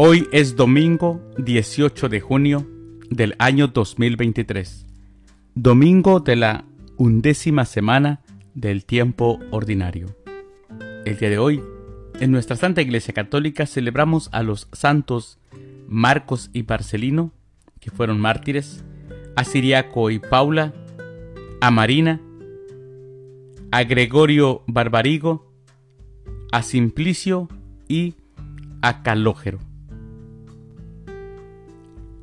Hoy es domingo 18 de junio del año 2023, domingo de la undécima semana del tiempo ordinario. El día de hoy, en nuestra Santa Iglesia Católica celebramos a los santos Marcos y Marcelino, que fueron mártires, a Siriaco y Paula, a Marina, a Gregorio Barbarigo, a Simplicio y a Calógero.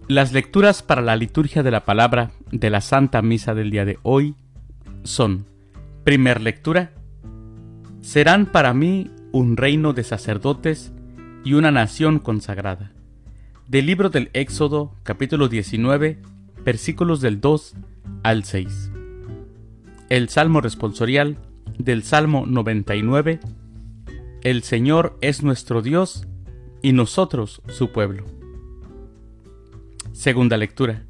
Las lecturas para la liturgia de la palabra de la Santa Misa del día de hoy son, primer lectura, serán para mí un reino de sacerdotes y una nación consagrada. Del libro del Éxodo, capítulo 19, versículos del 2 al 6. El Salmo responsorial del Salmo 99. El Señor es nuestro Dios y nosotros su pueblo. Segunda lectura.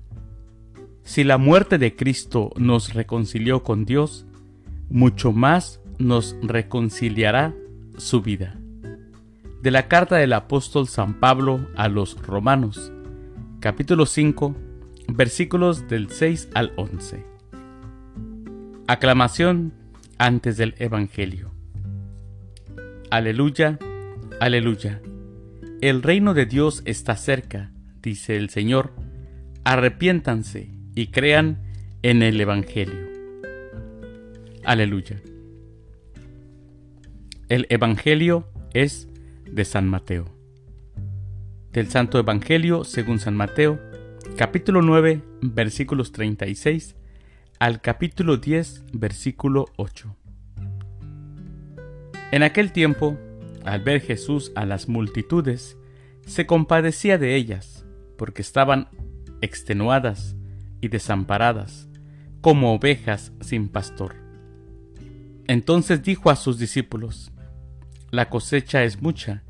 Si la muerte de Cristo nos reconcilió con Dios, mucho más nos reconciliará su vida. De la carta del apóstol San Pablo a los Romanos, capítulo 5, versículos del 6 al 11. Aclamación antes del Evangelio. Aleluya, aleluya. El reino de Dios está cerca dice el Señor, arrepiéntanse y crean en el Evangelio. Aleluya. El Evangelio es de San Mateo. Del Santo Evangelio según San Mateo, capítulo 9, versículos 36 al capítulo 10, versículo 8. En aquel tiempo, al ver Jesús a las multitudes, se compadecía de ellas porque estaban extenuadas y desamparadas, como ovejas sin pastor. Entonces dijo a sus discípulos, La cosecha es mucha,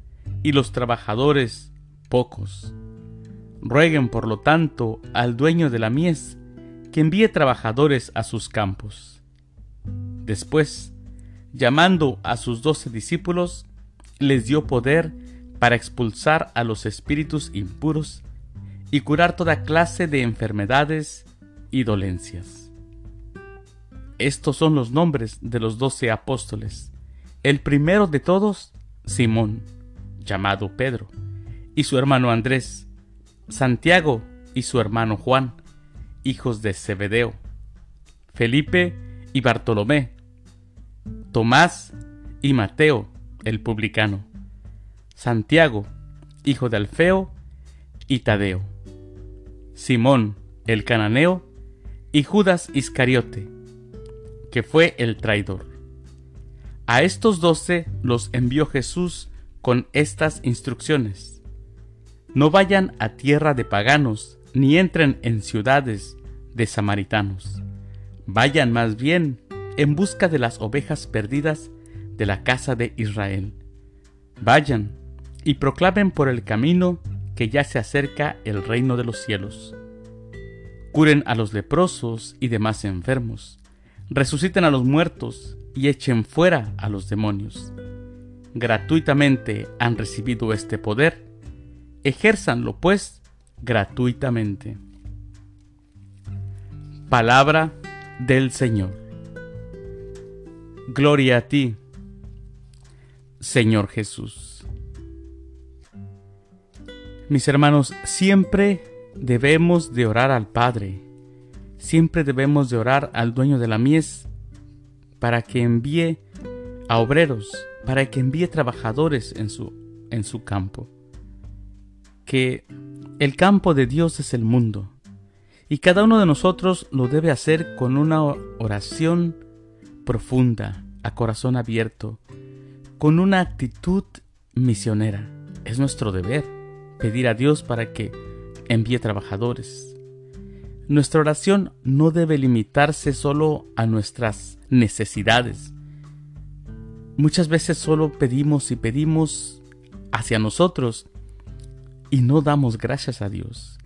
y los trabajadores pocos. Rueguen, por lo tanto, al dueño de la mies, que envíe trabajadores a sus campos. Después, llamando a sus doce discípulos, les dio poder para expulsar a los espíritus impuros y curar toda clase de enfermedades y dolencias. Estos son los nombres de los doce apóstoles. El primero de todos, Simón, llamado Pedro, y su hermano Andrés, Santiago y su hermano Juan, hijos de Zebedeo, Felipe y Bartolomé, Tomás y Mateo, el publicano, Santiago, hijo de Alfeo, y Tadeo. Simón el cananeo y Judas Iscariote, que fue el traidor. A estos doce los envió Jesús con estas instrucciones. No vayan a tierra de paganos, ni entren en ciudades de samaritanos. Vayan más bien en busca de las ovejas perdidas de la casa de Israel. Vayan y proclamen por el camino que ya se acerca el reino de los cielos. Curen a los leprosos y demás enfermos, resuciten a los muertos y echen fuera a los demonios. Gratuitamente han recibido este poder, ejérzanlo pues gratuitamente. Palabra del Señor. Gloria a ti, Señor Jesús. Mis hermanos, siempre debemos de orar al Padre, siempre debemos de orar al dueño de la mies para que envíe a obreros, para que envíe trabajadores en su, en su campo. Que el campo de Dios es el mundo y cada uno de nosotros lo debe hacer con una oración profunda, a corazón abierto, con una actitud misionera. Es nuestro deber pedir a Dios para que envíe trabajadores. Nuestra oración no debe limitarse solo a nuestras necesidades. Muchas veces solo pedimos y pedimos hacia nosotros y no damos gracias a Dios.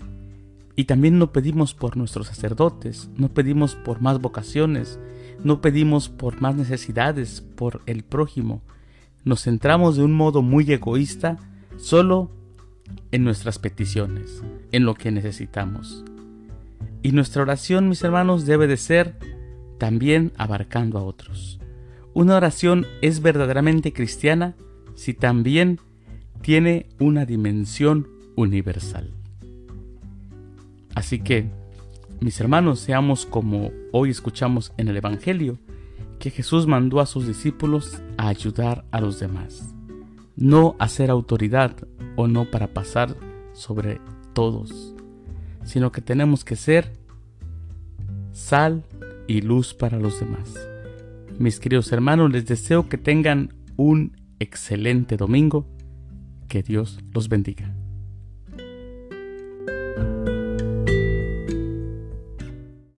Y también no pedimos por nuestros sacerdotes, no pedimos por más vocaciones, no pedimos por más necesidades, por el prójimo. Nos centramos de un modo muy egoísta solo en nuestras peticiones, en lo que necesitamos. Y nuestra oración, mis hermanos, debe de ser también abarcando a otros. Una oración es verdaderamente cristiana si también tiene una dimensión universal. Así que, mis hermanos, seamos como hoy escuchamos en el Evangelio, que Jesús mandó a sus discípulos a ayudar a los demás, no a ser autoridad o no para pasar sobre todos, sino que tenemos que ser sal y luz para los demás. Mis queridos hermanos, les deseo que tengan un excelente domingo. Que Dios los bendiga.